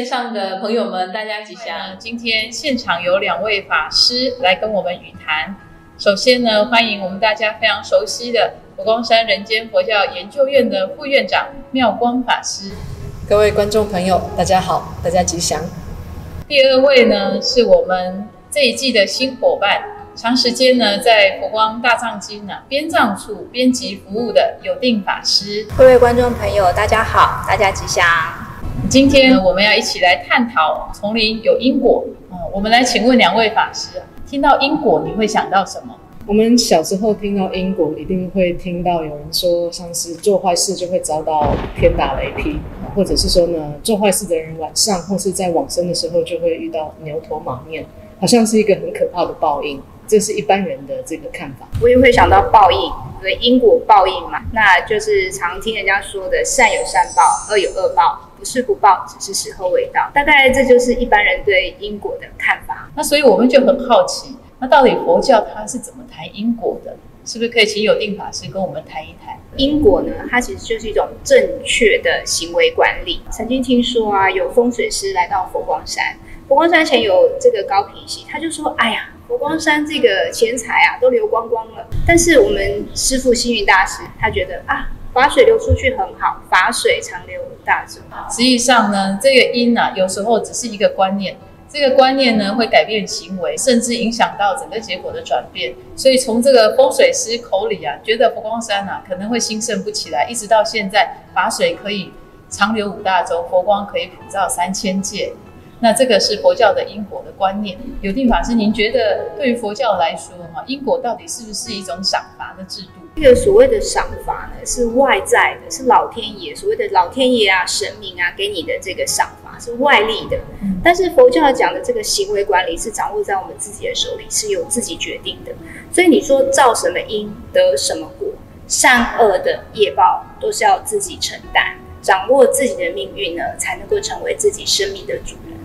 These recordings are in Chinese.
线上的朋友们，大家吉祥！今天现场有两位法师来跟我们语谈。首先呢，欢迎我们大家非常熟悉的佛光山人间佛教研究院的副院长妙光法师。各位观众朋友，大家好，大家吉祥。第二位呢，是我们这一季的新伙伴，长时间呢在佛光大藏经呢编藏处编辑服务的有定法师。各位观众朋友，大家好，大家吉祥。今天我们要一起来探讨丛林有因果。嗯，我们来请问两位法师，听到因果你会想到什么？我们小时候听到因果，一定会听到有人说，像是做坏事就会遭到天打雷劈，或者是说呢，做坏事的人晚上或是在往生的时候就会遇到牛头马面，好像是一个很可怕的报应。这是一般人的这个看法。我也会想到报应，对因果报应嘛，那就是常听人家说的善有善报，恶有恶报。不是不报，只是时候未到。大概这就是一般人对因果的看法。那所以我们就很好奇，那到底佛教它是怎么谈因果的？是不是可以请有定法师跟我们谈一谈因果呢？它其实就是一种正确的行为管理。曾经听说啊，有风水师来到佛光山，佛光山前有这个高平溪，他就说：“哎呀，佛光山这个钱财啊都流光光了。”但是我们师父星云大师他觉得啊。法水流出去很好，法水长流五大众。实际上呢，这个因啊，有时候只是一个观念，这个观念呢会改变行为，甚至影响到整个结果的转变。所以从这个风水师口里啊，觉得佛光山啊可能会兴盛不起来，一直到现在，法水可以长流五大洲，佛光可以普照三千界。那这个是佛教的因果的观念。有定法师，您觉得对于佛教来说，哈，因果到底是不是一种赏罚的制度？这个所谓的赏罚呢，是外在的，是老天爷所谓的老天爷啊、神明啊给你的这个赏罚是外力的。但是佛教讲的这个行为管理是掌握在我们自己的手里，是由自己决定的。所以你说造什么因得什么果，善恶的业报都是要自己承担，掌握自己的命运呢，才能够成为自己生命的主人。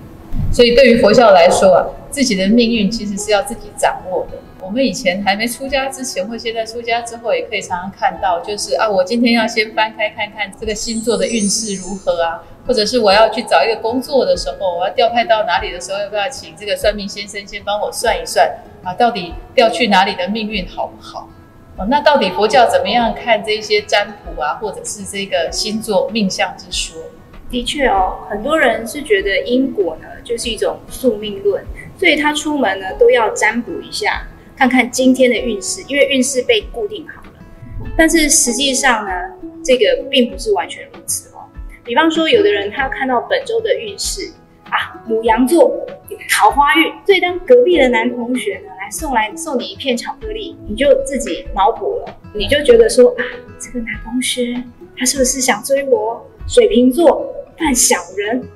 所以对于佛教来说啊，自己的命运其实是要自己掌握的。我们以前还没出家之前，或现在出家之后，也可以常常看到，就是啊，我今天要先翻开看看这个星座的运势如何啊，或者是我要去找一个工作的时候，我要调派到哪里的时候，要不要请这个算命先生先帮我算一算啊，到底调去哪里的命运好不好？哦，那到底佛教怎么样看这些占卜啊，或者是这个星座命相之说？的确哦，很多人是觉得因果呢就是一种宿命论，所以他出门呢都要占卜一下。看看今天的运势，因为运势被固定好了。但是实际上呢，这个并不是完全如此哦。比方说，有的人他要看到本周的运势啊，母羊座桃花运，所以当隔壁的男同学呢来送来送你一片巧克力，你就自己脑补了，你就觉得说啊，这个男同学他是不是想追我？水瓶座犯小人，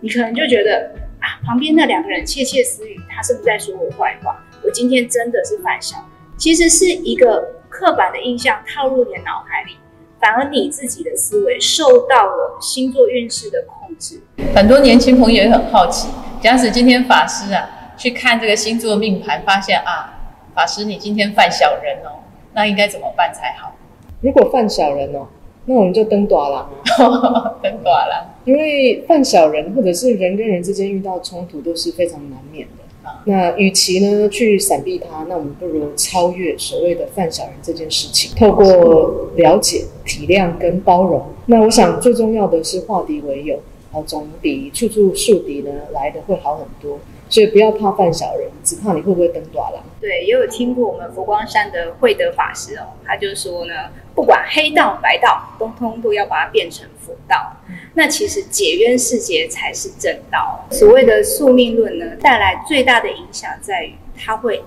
你可能就觉得啊，旁边那两个人窃窃私语，他是不是在说我坏话？我今天真的是犯小，其实是一个刻板的印象套入你的脑海里，反而你自己的思维受到了星座运势的控制。很多年轻朋友也很好奇，假使今天法师啊去看这个星座命盘，发现啊，法师你今天犯小人哦，那应该怎么办才好？如果犯小人哦，那我们就登短了，登短了，因为犯小人或者是人跟人之间遇到冲突都是非常难免的。那与其呢去闪避它，那我们不如超越所谓的犯小人这件事情，透过了解、体谅跟包容。那我想最重要的是化敌为友，好，总比处处树敌呢来的会好很多。所以不要怕犯小人，只怕你会不会登短了。对，也有听过我们佛光山的慧德法师哦，他就说呢，不管黑道白道，通通都要把它变成佛道。那其实解冤释结才是正道。所谓的宿命论呢，带来最大的影响在于，它会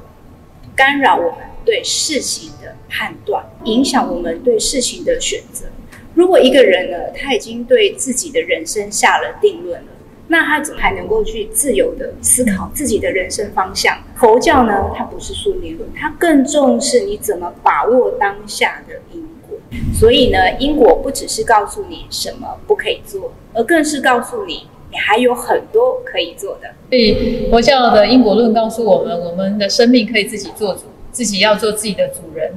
干扰我们对事情的判断，影响我们对事情的选择。如果一个人呢，他已经对自己的人生下了定论了。那他怎么还能够去自由的思考自己的人生方向？佛教呢，它不是宿命论，它更重视你怎么把握当下的因果。所以呢，因果不只是告诉你什么不可以做，而更是告诉你你还有很多可以做的。所以佛教的因果论告诉我们，我们的生命可以自己做主，自己要做自己的主人。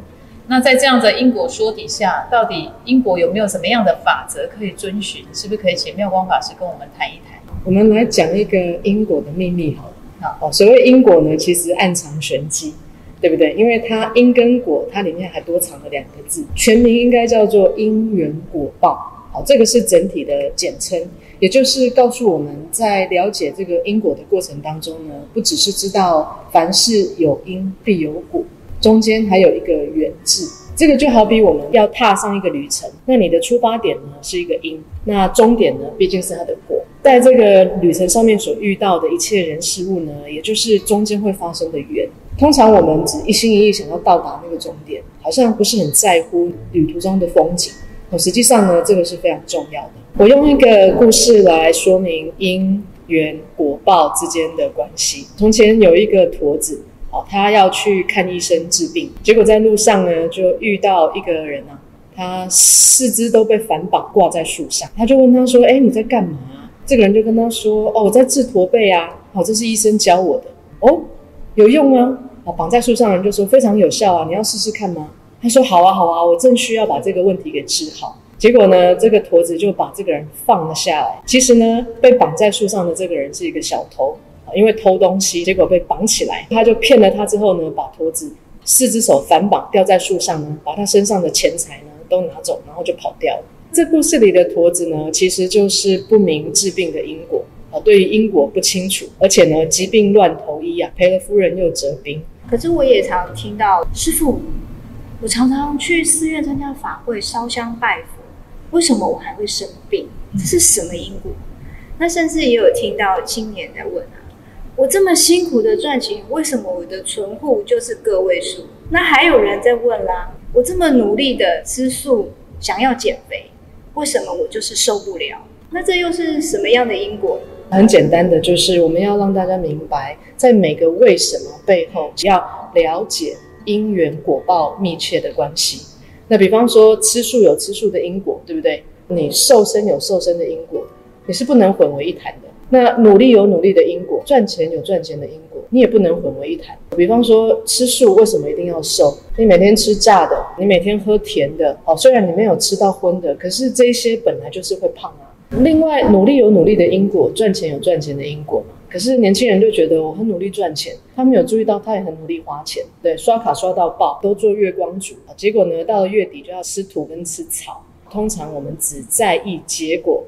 那在这样的因果说底下，到底因果有没有什么样的法则可以遵循？是不是可以请妙光法师跟我们谈一谈？我们来讲一个因果的秘密好了。好，哦，所谓因果呢，其实暗藏玄机，对不对？因为它因跟果，它里面还多藏了两个字，全名应该叫做因缘果报。好，这个是整体的简称，也就是告诉我们在了解这个因果的过程当中呢，不只是知道凡事有因必有果，中间还有一个缘字。这个就好比我们要踏上一个旅程，那你的出发点呢是一个因，那终点呢毕竟是它的果。在这个旅程上面所遇到的一切人事物呢，也就是中间会发生的缘。通常我们只一心一意想要到达那个终点，好像不是很在乎旅途中的风景。可，实际上呢，这个是非常重要的。我用一个故事来说明因缘果报之间的关系。从前有一个驼子，他要去看医生治病，结果在路上呢，就遇到一个人啊，他四肢都被反绑挂在树上。他就问他说：“哎，你在干嘛？”这个人就跟他说：“哦，我在治驼背啊。哦，这是医生教我的。哦，有用吗？哦，绑在树上的人就说非常有效啊，你要试试看吗？”他说：“好啊，好啊，我正需要把这个问题给治好。”结果呢，这个驼子就把这个人放了下来。其实呢，被绑在树上的这个人是一个小偷，因为偷东西，结果被绑起来。他就骗了他之后呢，把驼子四只手反绑，吊在树上呢，把他身上的钱财呢都拿走，然后就跑掉了。这故事里的驼子呢，其实就是不明治病的因果啊，对于因果不清楚，而且呢，疾病乱投医啊，赔了夫人又折兵。可是我也常听到师傅。我常常去寺院参加法会，烧香拜佛。为什么我还会生病？这是什么因果？那甚至也有听到青年在问啊：我这么辛苦的赚钱，为什么我的存户就是个位数？那还有人在问啦：我这么努力的吃素，想要减肥，为什么我就是受不了？那这又是什么样的因果？很简单的，就是我们要让大家明白，在每个为什么背后，要了解。因缘果报密切的关系，那比方说吃素有吃素的因果，对不对？你瘦身有瘦身的因果，你是不能混为一谈的。那努力有努力的因果，赚钱有赚钱的因果，你也不能混为一谈。比方说吃素为什么一定要瘦？你每天吃炸的，你每天喝甜的，哦，虽然你没有吃到荤的，可是这些本来就是会胖啊。另外努力有努力的因果，赚钱有赚钱的因果。可是年轻人就觉得我很努力赚钱，他没有注意到他也很努力花钱，对，刷卡刷到爆，都做月光族。结果呢，到了月底就要吃土跟吃草。通常我们只在意结果，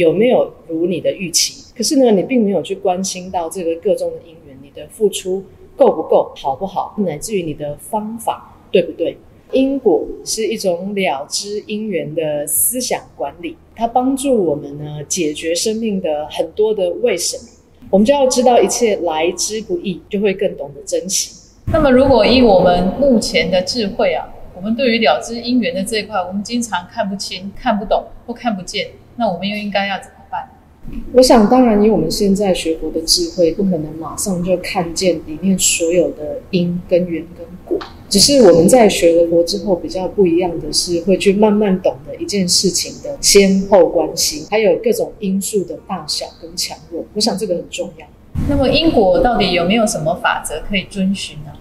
有没有如你的预期。可是呢，你并没有去关心到这个各种的因缘，你的付出够不够，好不好，乃至于你的方法对不对？因果是一种了知因缘的思想管理，它帮助我们呢解决生命的很多的为什么。我们就要知道一切来之不易，就会更懂得珍惜。那么，如果以我们目前的智慧啊，我们对于了知因缘的这一块，我们经常看不清、看不懂或看不见，那我们又应该要怎么办？我想，当然，以我们现在学佛的智慧，不可能马上就看见里面所有的因跟缘跟果。只是我们在学了佛之后，比较不一样的是，会去慢慢懂得一件事情的先后关系，还有各种因素的大小跟强弱。我想这个很重要。那么因果到底有没有什么法则可以遵循呢？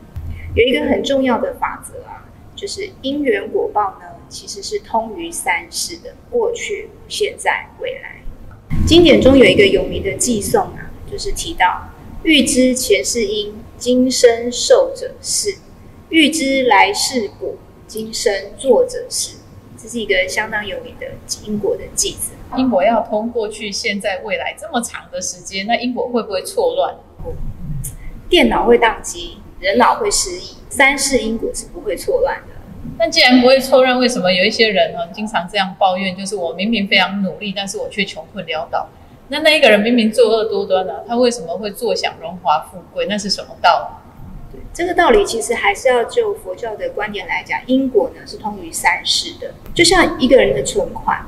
有一个很重要的法则啊，就是因缘果报呢，其实是通于三世的过去、现在、未来。经典中有一个有名的寄颂啊，就是提到欲知前世因，今生受者是。欲知来世果，今生作者是，这是一个相当有名的因果的句子。因果要通过去、现在、未来这么长的时间，那因果会不会错乱？电脑会宕机，人脑会失忆，三世因果是不会错乱的。那既然不会错乱，为什么有一些人呢，经常这样抱怨？就是我明明非常努力，但是我却穷困潦倒。那那一个人明明作恶多端呢，他为什么会坐享荣华富贵？那是什么道理？这个道理其实还是要就佛教的观点来讲，因果呢是通于三世的。就像一个人的存款，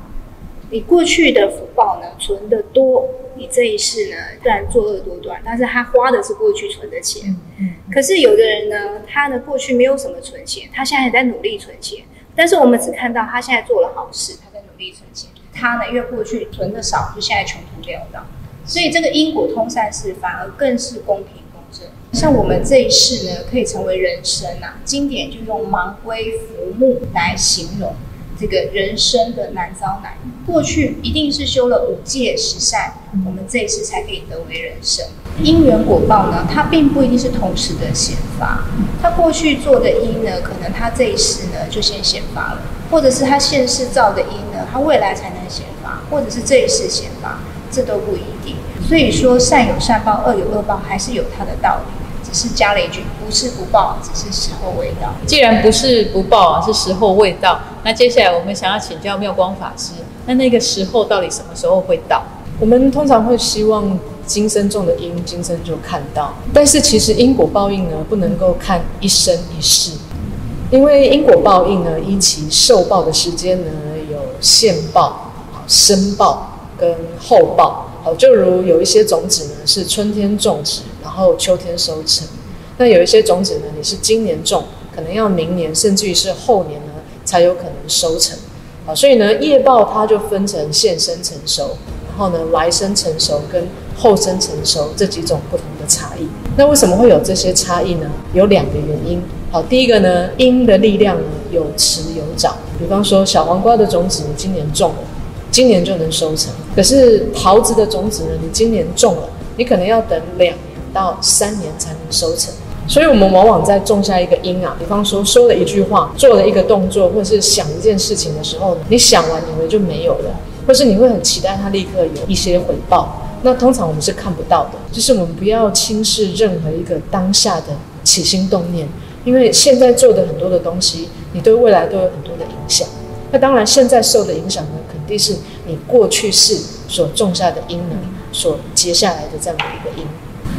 你过去的福报呢存的多，你这一世呢虽然作恶多端，但是他花的是过去存的钱。嗯。可是有的人呢，他呢过去没有什么存钱，他现在在努力存钱，但是我们只看到他现在做了好事，他在努力存钱。他呢因为过去存的少，就现在穷途潦倒。所以这个因果通三世，反而更是公平公正。像我们这一世呢，可以成为人生啊，经典就用盲龟浮木来形容这个人生的难遭难。过去一定是修了五戒十善，我们这一世才可以得为人生。因缘果报呢，它并不一定是同时的显发。他过去做的因呢，可能他这一世呢就先显发了，或者是他现世造的因呢，他未来才能显发，或者是这一世显发，这都不一定。所以说善有善报，恶有恶报，还是有它的道理。只是加了一句，不是不报，只是时候未到。既然不是不报啊，是时候未到。那接下来我们想要请教妙光法师，那那个时候到底什么时候会到？我们通常会希望今生种的因，今生就看到。但是其实因果报应呢，不能够看一生一世，因为因果报应呢，依其受报的时间呢，有现报、生报跟后报。好，就如有一些种子呢，是春天种植，然然后秋天收成；那有一些种子呢，你是今年种，可能要明年，甚至于是后年呢，才有可能收成。好，所以呢，叶报它就分成现生成熟，然后呢，来生成熟跟后生成熟这几种不同的差异。那为什么会有这些差异呢？有两个原因。好，第一个呢，因的力量呢有迟有早。比方说，小黄瓜的种子你今年种了。今年就能收成，可是桃子的种子呢？你今年种了，你可能要等两到三年才能收成。所以，我们往往在种下一个因啊，比方说说了一句话，做了一个动作，或者是想一件事情的时候呢，你想完以为就没有了，或是你会很期待它立刻有一些回报。那通常我们是看不到的，就是我们不要轻视任何一个当下的起心动念，因为现在做的很多的东西，你对未来都有很多的影响。那当然，现在受的影响呢？肯定是你过去世所种下的因呢，所结下来的这样的一个因，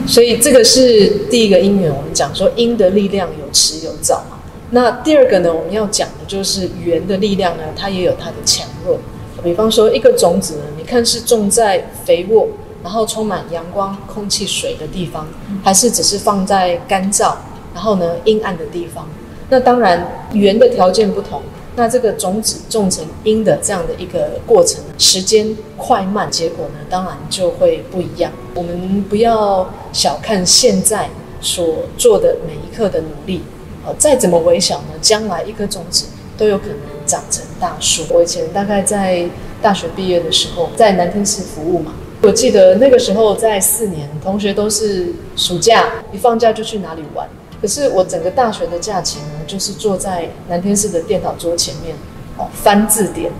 所以这个是第一个因缘。我们讲说因的力量有迟有早嘛。那第二个呢，我们要讲的就是缘的力量呢，它也有它的强弱。比方说一个种子呢，你看是种在肥沃，然后充满阳光、空气、水的地方，还是只是放在干燥，然后呢阴暗的地方？那当然缘的条件不同。那这个种子种成因的这样的一个过程，时间快慢，结果呢，当然就会不一样。我们不要小看现在所做的每一刻的努力，呃，再怎么微小呢，将来一颗种子都有可能长成大树。我以前大概在大学毕业的时候，在南天寺服务嘛，我记得那个时候在四年，同学都是暑假一放假就去哪里玩。可是我整个大学的假期，就是坐在南天寺的电脑桌前面，哦，翻字典，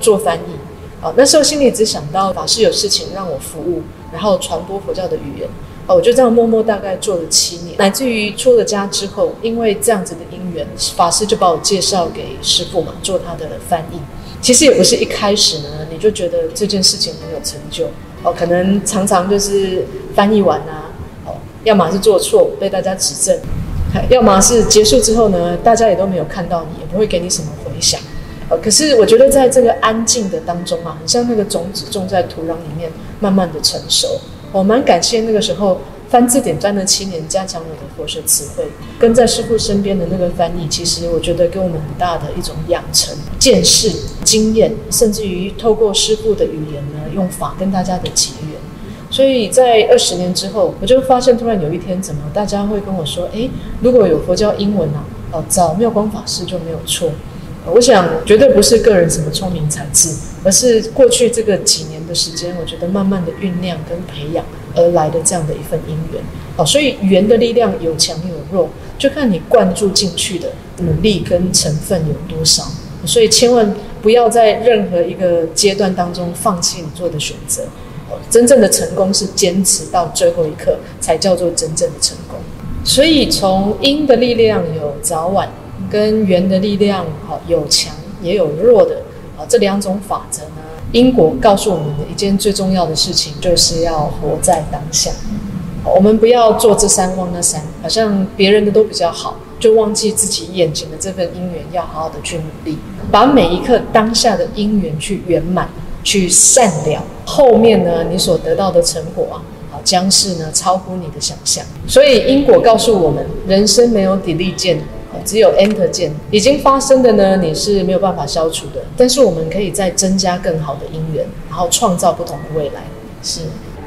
做翻译，哦，那时候心里只想到法师有事情让我服务，然后传播佛教的语言，哦，我就这样默默大概做了七年，乃至于出了家之后，因为这样子的因缘，法师就把我介绍给师傅嘛，做他的翻译。其实也不是一开始呢，你就觉得这件事情很有成就，哦，可能常常就是翻译完啊，哦，要么是做错被大家指正。要么是结束之后呢，大家也都没有看到你，也不会给你什么回响。呃，可是我觉得在这个安静的当中啊，很像那个种子种在土壤里面，慢慢的成熟。我蛮感谢那个时候翻字典翻了七年，加强我的佛学词汇，跟在师傅身边的那个翻译，其实我觉得给我们很大的一种养成、见识、经验，甚至于透过师傅的语言呢，用法跟大家的结。所以在二十年之后，我就发现，突然有一天，怎么大家会跟我说：“诶，如果有佛教英文啊，哦，找妙光法师就没有错。”我想，绝对不是个人什么聪明才智，而是过去这个几年的时间，我觉得慢慢的酝酿跟培养而来的这样的一份因缘。哦，所以缘的力量有强有弱，就看你灌注进去的努力跟成分有多少。所以千万不要在任何一个阶段当中放弃你做的选择。真正的成功是坚持到最后一刻，才叫做真正的成功。所以从因的力量有早晚，跟缘的力量好有强也有弱的啊这两种法则呢，因果告诉我们的一件最重要的事情，就是要活在当下。我们不要做这山望那山，好像别人的都比较好，就忘记自己眼前的这份因缘，要好好的去努力，把每一刻当下的因缘去圆满。去善了，后面呢，你所得到的成果啊，好将是呢超乎你的想象。所以因果告诉我们，人生没有 delete 键，只有 enter 键。已经发生的呢，你是没有办法消除的，但是我们可以再增加更好的因缘，然后创造不同的未来。是，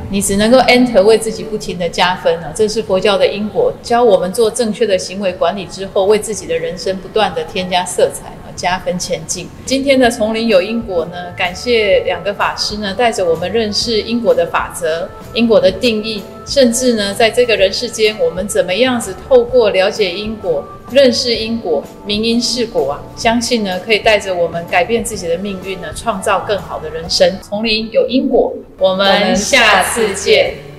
你只能够 enter 为自己不停的加分了。这是佛教的因果，教我们做正确的行为管理之后，为自己的人生不断的添加色彩。加分前进。今天的丛林有因果呢，感谢两个法师呢，带着我们认识因果的法则、因果的定义，甚至呢，在这个人世间，我们怎么样子透过了解因果、认识因果、明因是果啊，相信呢，可以带着我们改变自己的命运呢，创造更好的人生。丛林有因果，我们下次见。